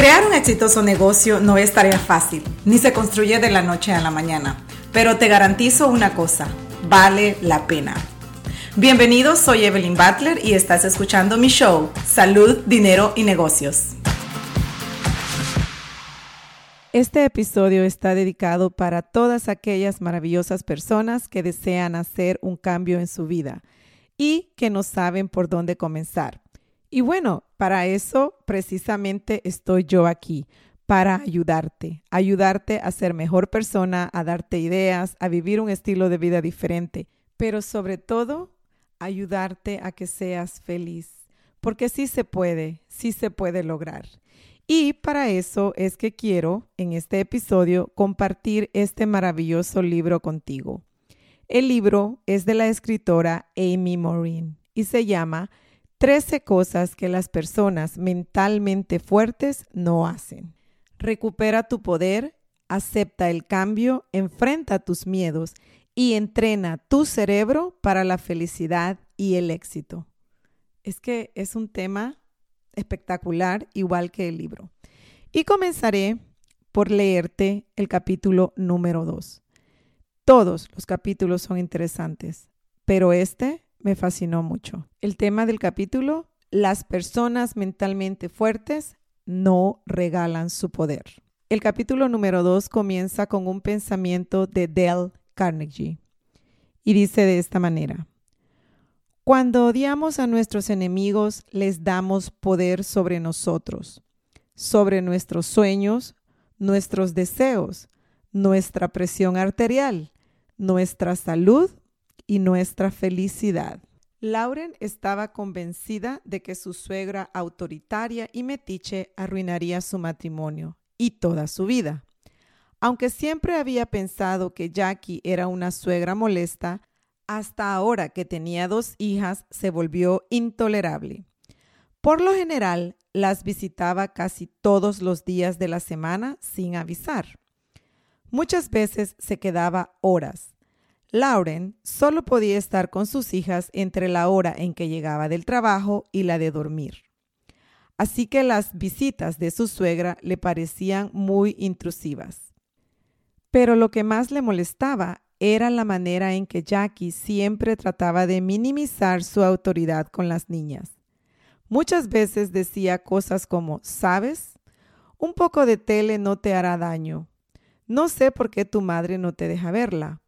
Crear un exitoso negocio no es tarea fácil, ni se construye de la noche a la mañana, pero te garantizo una cosa, vale la pena. Bienvenidos, soy Evelyn Butler y estás escuchando mi show, Salud, Dinero y Negocios. Este episodio está dedicado para todas aquellas maravillosas personas que desean hacer un cambio en su vida y que no saben por dónde comenzar. Y bueno, para eso precisamente estoy yo aquí, para ayudarte, ayudarte a ser mejor persona, a darte ideas, a vivir un estilo de vida diferente, pero sobre todo ayudarte a que seas feliz, porque sí se puede, sí se puede lograr. Y para eso es que quiero en este episodio compartir este maravilloso libro contigo. El libro es de la escritora Amy Morin y se llama 13 cosas que las personas mentalmente fuertes no hacen. Recupera tu poder, acepta el cambio, enfrenta tus miedos y entrena tu cerebro para la felicidad y el éxito. Es que es un tema espectacular, igual que el libro. Y comenzaré por leerte el capítulo número 2. Todos los capítulos son interesantes, pero este me fascinó mucho. El tema del capítulo, las personas mentalmente fuertes no regalan su poder. El capítulo número 2 comienza con un pensamiento de Dale Carnegie y dice de esta manera, cuando odiamos a nuestros enemigos, les damos poder sobre nosotros, sobre nuestros sueños, nuestros deseos, nuestra presión arterial, nuestra salud y nuestra felicidad. Lauren estaba convencida de que su suegra autoritaria y metiche arruinaría su matrimonio y toda su vida. Aunque siempre había pensado que Jackie era una suegra molesta, hasta ahora que tenía dos hijas se volvió intolerable. Por lo general, las visitaba casi todos los días de la semana sin avisar. Muchas veces se quedaba horas Lauren solo podía estar con sus hijas entre la hora en que llegaba del trabajo y la de dormir. Así que las visitas de su suegra le parecían muy intrusivas. Pero lo que más le molestaba era la manera en que Jackie siempre trataba de minimizar su autoridad con las niñas. Muchas veces decía cosas como, ¿sabes? Un poco de tele no te hará daño. No sé por qué tu madre no te deja verla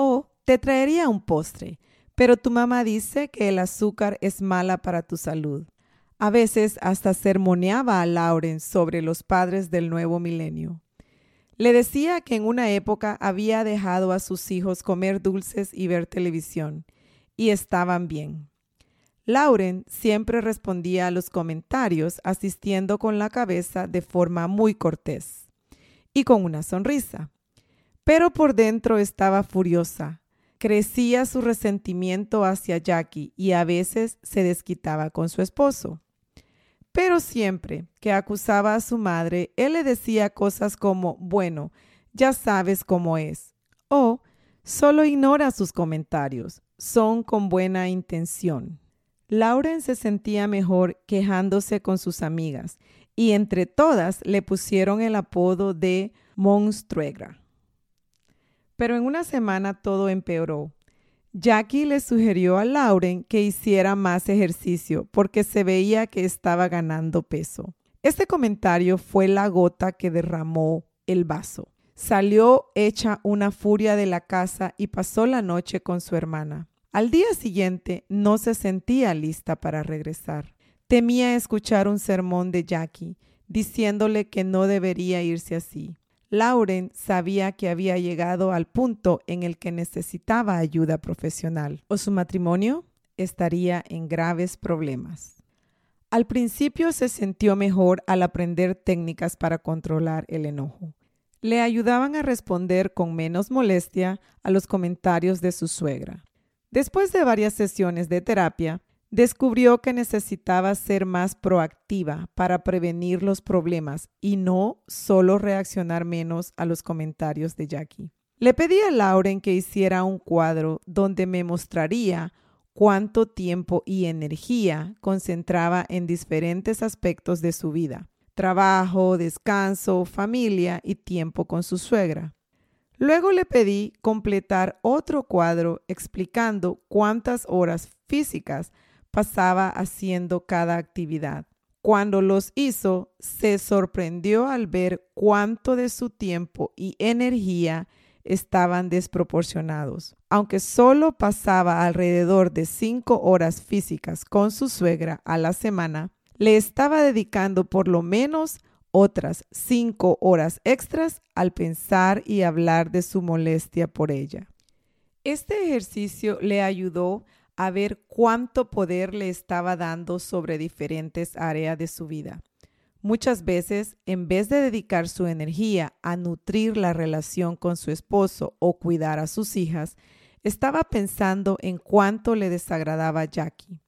o te traería un postre, pero tu mamá dice que el azúcar es mala para tu salud. A veces hasta sermoneaba a Lauren sobre los padres del nuevo milenio. Le decía que en una época había dejado a sus hijos comer dulces y ver televisión, y estaban bien. Lauren siempre respondía a los comentarios asistiendo con la cabeza de forma muy cortés y con una sonrisa pero por dentro estaba furiosa. Crecía su resentimiento hacia Jackie y a veces se desquitaba con su esposo. Pero siempre que acusaba a su madre, él le decía cosas como, bueno, ya sabes cómo es, o solo ignora sus comentarios, son con buena intención. Lauren se sentía mejor quejándose con sus amigas y entre todas le pusieron el apodo de Monstruegra. Pero en una semana todo empeoró. Jackie le sugirió a Lauren que hiciera más ejercicio porque se veía que estaba ganando peso. Este comentario fue la gota que derramó el vaso. Salió hecha una furia de la casa y pasó la noche con su hermana. Al día siguiente no se sentía lista para regresar. Temía escuchar un sermón de Jackie, diciéndole que no debería irse así. Lauren sabía que había llegado al punto en el que necesitaba ayuda profesional o su matrimonio estaría en graves problemas. Al principio se sintió mejor al aprender técnicas para controlar el enojo. Le ayudaban a responder con menos molestia a los comentarios de su suegra. Después de varias sesiones de terapia, descubrió que necesitaba ser más proactiva para prevenir los problemas y no solo reaccionar menos a los comentarios de Jackie. Le pedí a Lauren que hiciera un cuadro donde me mostraría cuánto tiempo y energía concentraba en diferentes aspectos de su vida. trabajo, descanso, familia y tiempo con su suegra. Luego le pedí completar otro cuadro explicando cuántas horas físicas pasaba haciendo cada actividad. Cuando los hizo, se sorprendió al ver cuánto de su tiempo y energía estaban desproporcionados. Aunque solo pasaba alrededor de cinco horas físicas con su suegra a la semana, le estaba dedicando por lo menos otras cinco horas extras al pensar y hablar de su molestia por ella. Este ejercicio le ayudó a ver cuánto poder le estaba dando sobre diferentes áreas de su vida. Muchas veces, en vez de dedicar su energía a nutrir la relación con su esposo o cuidar a sus hijas, estaba pensando en cuánto le desagradaba a Jackie.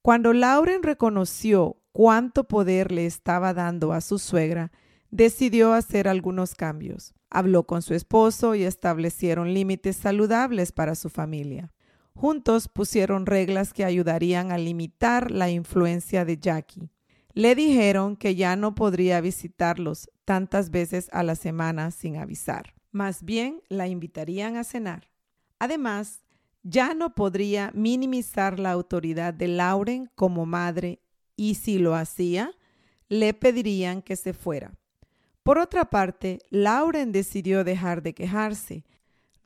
Cuando Lauren reconoció cuánto poder le estaba dando a su suegra, decidió hacer algunos cambios. Habló con su esposo y establecieron límites saludables para su familia. Juntos pusieron reglas que ayudarían a limitar la influencia de Jackie. Le dijeron que ya no podría visitarlos tantas veces a la semana sin avisar. Más bien la invitarían a cenar. Además, ya no podría minimizar la autoridad de Lauren como madre y si lo hacía, le pedirían que se fuera. Por otra parte, Lauren decidió dejar de quejarse.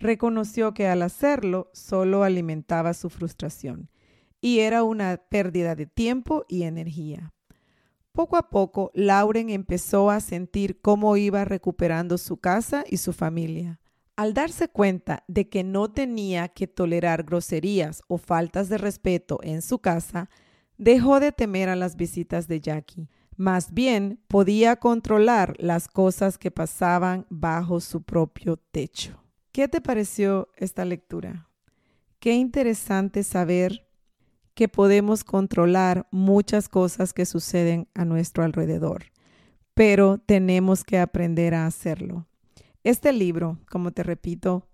Reconoció que al hacerlo solo alimentaba su frustración y era una pérdida de tiempo y energía. Poco a poco, Lauren empezó a sentir cómo iba recuperando su casa y su familia. Al darse cuenta de que no tenía que tolerar groserías o faltas de respeto en su casa, dejó de temer a las visitas de Jackie. Más bien podía controlar las cosas que pasaban bajo su propio techo. ¿Qué te pareció esta lectura? Qué interesante saber que podemos controlar muchas cosas que suceden a nuestro alrededor, pero tenemos que aprender a hacerlo. Este libro, como te repito,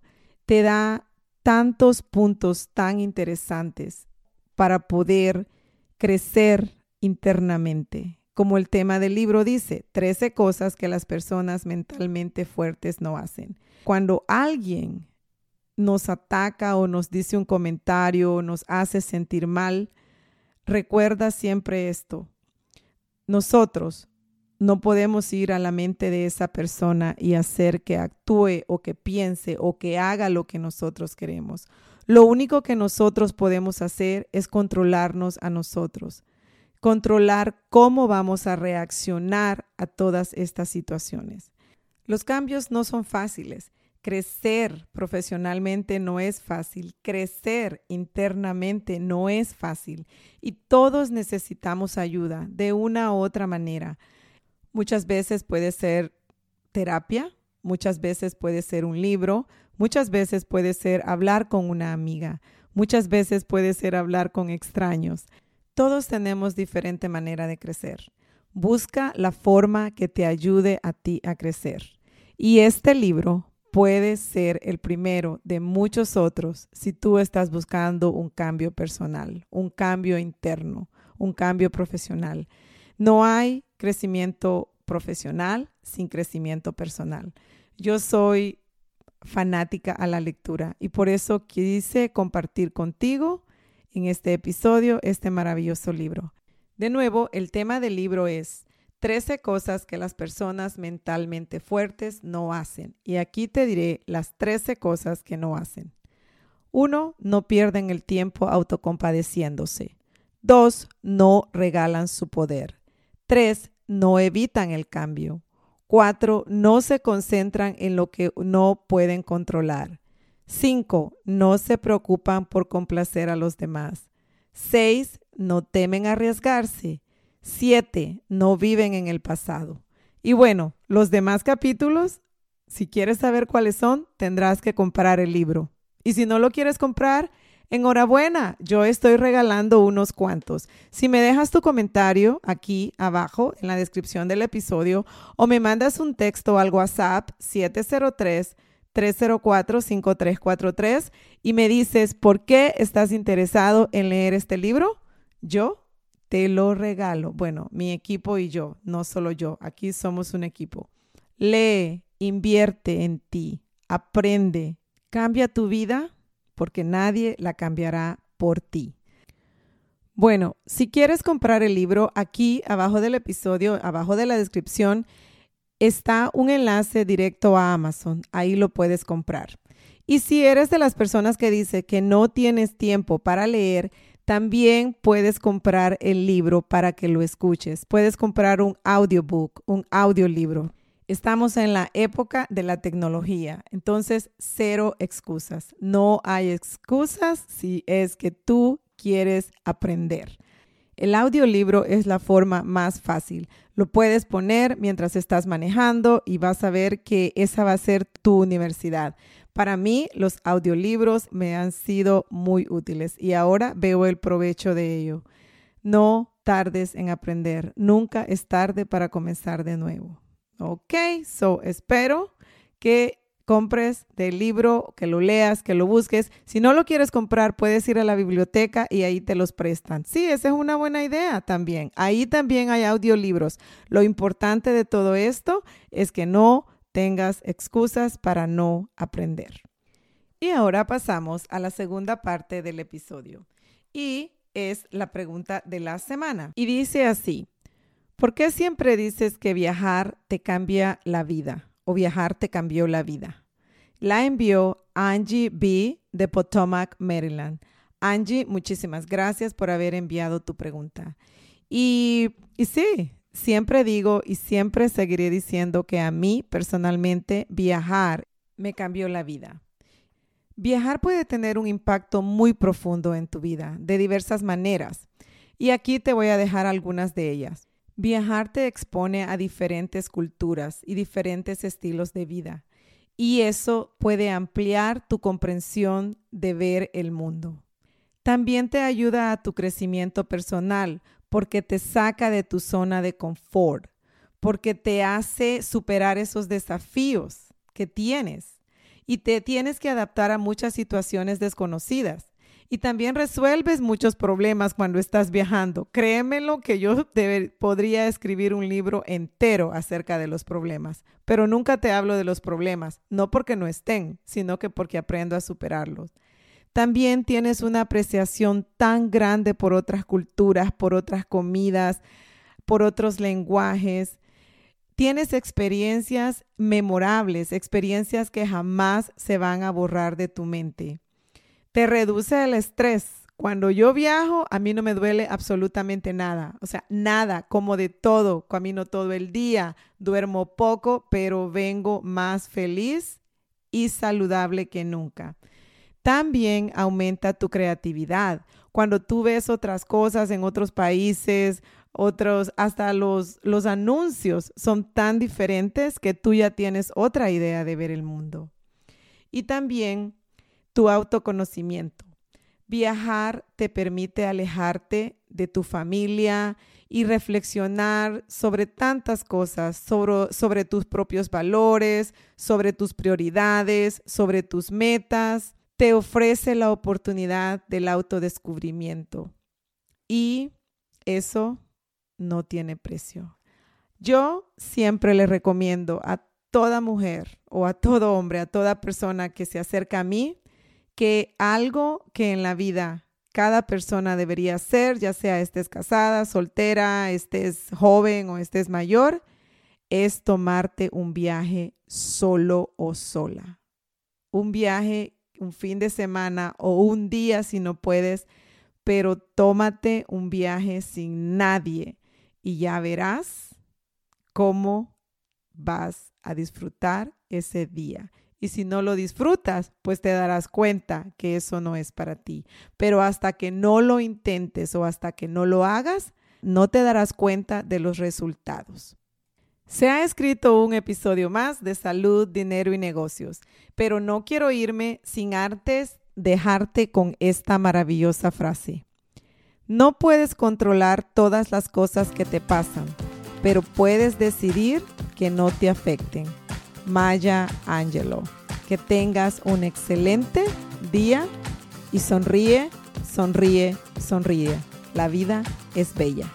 te da tantos puntos tan interesantes para poder crecer internamente. Como el tema del libro dice, 13 cosas que las personas mentalmente fuertes no hacen. Cuando alguien nos ataca o nos dice un comentario o nos hace sentir mal, recuerda siempre esto. Nosotros no podemos ir a la mente de esa persona y hacer que actúe o que piense o que haga lo que nosotros queremos. Lo único que nosotros podemos hacer es controlarnos a nosotros, controlar cómo vamos a reaccionar a todas estas situaciones. Los cambios no son fáciles. Crecer profesionalmente no es fácil. Crecer internamente no es fácil. Y todos necesitamos ayuda de una u otra manera. Muchas veces puede ser terapia, muchas veces puede ser un libro, Muchas veces puede ser hablar con una amiga, muchas veces puede ser hablar con extraños. Todos tenemos diferente manera de crecer. Busca la forma que te ayude a ti a crecer. Y este libro puede ser el primero de muchos otros si tú estás buscando un cambio personal, un cambio interno, un cambio profesional. No hay crecimiento profesional sin crecimiento personal. Yo soy fanática a la lectura y por eso quise compartir contigo en este episodio este maravilloso libro. De nuevo, el tema del libro es 13 cosas que las personas mentalmente fuertes no hacen. Y aquí te diré las 13 cosas que no hacen. 1. No pierden el tiempo autocompadeciéndose. 2. No regalan su poder. 3. No evitan el cambio. Cuatro, no se concentran en lo que no pueden controlar. Cinco, no se preocupan por complacer a los demás. Seis, no temen arriesgarse. Siete, no viven en el pasado. Y bueno, los demás capítulos, si quieres saber cuáles son, tendrás que comprar el libro. Y si no lo quieres comprar, Enhorabuena, yo estoy regalando unos cuantos. Si me dejas tu comentario aquí abajo en la descripción del episodio o me mandas un texto al WhatsApp 703 304-5343 y me dices por qué estás interesado en leer este libro, yo te lo regalo. Bueno, mi equipo y yo, no solo yo, aquí somos un equipo. Lee, invierte en ti, aprende, cambia tu vida porque nadie la cambiará por ti. Bueno, si quieres comprar el libro, aquí abajo del episodio, abajo de la descripción, está un enlace directo a Amazon. Ahí lo puedes comprar. Y si eres de las personas que dice que no tienes tiempo para leer, también puedes comprar el libro para que lo escuches. Puedes comprar un audiobook, un audiolibro. Estamos en la época de la tecnología, entonces cero excusas. No hay excusas si es que tú quieres aprender. El audiolibro es la forma más fácil. Lo puedes poner mientras estás manejando y vas a ver que esa va a ser tu universidad. Para mí, los audiolibros me han sido muy útiles y ahora veo el provecho de ello. No tardes en aprender. Nunca es tarde para comenzar de nuevo. Ok, so espero que compres del libro, que lo leas, que lo busques. Si no lo quieres comprar, puedes ir a la biblioteca y ahí te los prestan. Sí, esa es una buena idea también. Ahí también hay audiolibros. Lo importante de todo esto es que no tengas excusas para no aprender. Y ahora pasamos a la segunda parte del episodio. Y es la pregunta de la semana. Y dice así, ¿por qué siempre dices que viajar te cambia la vida o viajar te cambió la vida? La envió Angie B. de Potomac, Maryland. Angie, muchísimas gracias por haber enviado tu pregunta. Y, y sí, siempre digo y siempre seguiré diciendo que a mí personalmente viajar me cambió la vida. Viajar puede tener un impacto muy profundo en tu vida, de diversas maneras. Y aquí te voy a dejar algunas de ellas. Viajar te expone a diferentes culturas y diferentes estilos de vida. Y eso puede ampliar tu comprensión de ver el mundo. También te ayuda a tu crecimiento personal porque te saca de tu zona de confort, porque te hace superar esos desafíos que tienes y te tienes que adaptar a muchas situaciones desconocidas. Y también resuelves muchos problemas cuando estás viajando. Créemelo que yo podría escribir un libro entero acerca de los problemas, pero nunca te hablo de los problemas, no porque no estén, sino que porque aprendo a superarlos. También tienes una apreciación tan grande por otras culturas, por otras comidas, por otros lenguajes. Tienes experiencias memorables, experiencias que jamás se van a borrar de tu mente. Te reduce el estrés. Cuando yo viajo, a mí no me duele absolutamente nada. O sea, nada, como de todo. Camino todo el día, duermo poco, pero vengo más feliz y saludable que nunca. También aumenta tu creatividad. Cuando tú ves otras cosas en otros países, otros, hasta los, los anuncios son tan diferentes que tú ya tienes otra idea de ver el mundo. Y también tu autoconocimiento. Viajar te permite alejarte de tu familia y reflexionar sobre tantas cosas, sobre, sobre tus propios valores, sobre tus prioridades, sobre tus metas te ofrece la oportunidad del autodescubrimiento y eso no tiene precio. Yo siempre le recomiendo a toda mujer o a todo hombre, a toda persona que se acerca a mí, que algo que en la vida cada persona debería hacer, ya sea estés casada, soltera, estés joven o estés mayor, es tomarte un viaje solo o sola. Un viaje un fin de semana o un día si no puedes, pero tómate un viaje sin nadie y ya verás cómo vas a disfrutar ese día. Y si no lo disfrutas, pues te darás cuenta que eso no es para ti. Pero hasta que no lo intentes o hasta que no lo hagas, no te darás cuenta de los resultados. Se ha escrito un episodio más de salud, dinero y negocios, pero no quiero irme sin antes dejarte con esta maravillosa frase. No puedes controlar todas las cosas que te pasan, pero puedes decidir que no te afecten. Maya Angelo. Que tengas un excelente día y sonríe, sonríe, sonríe. La vida es bella.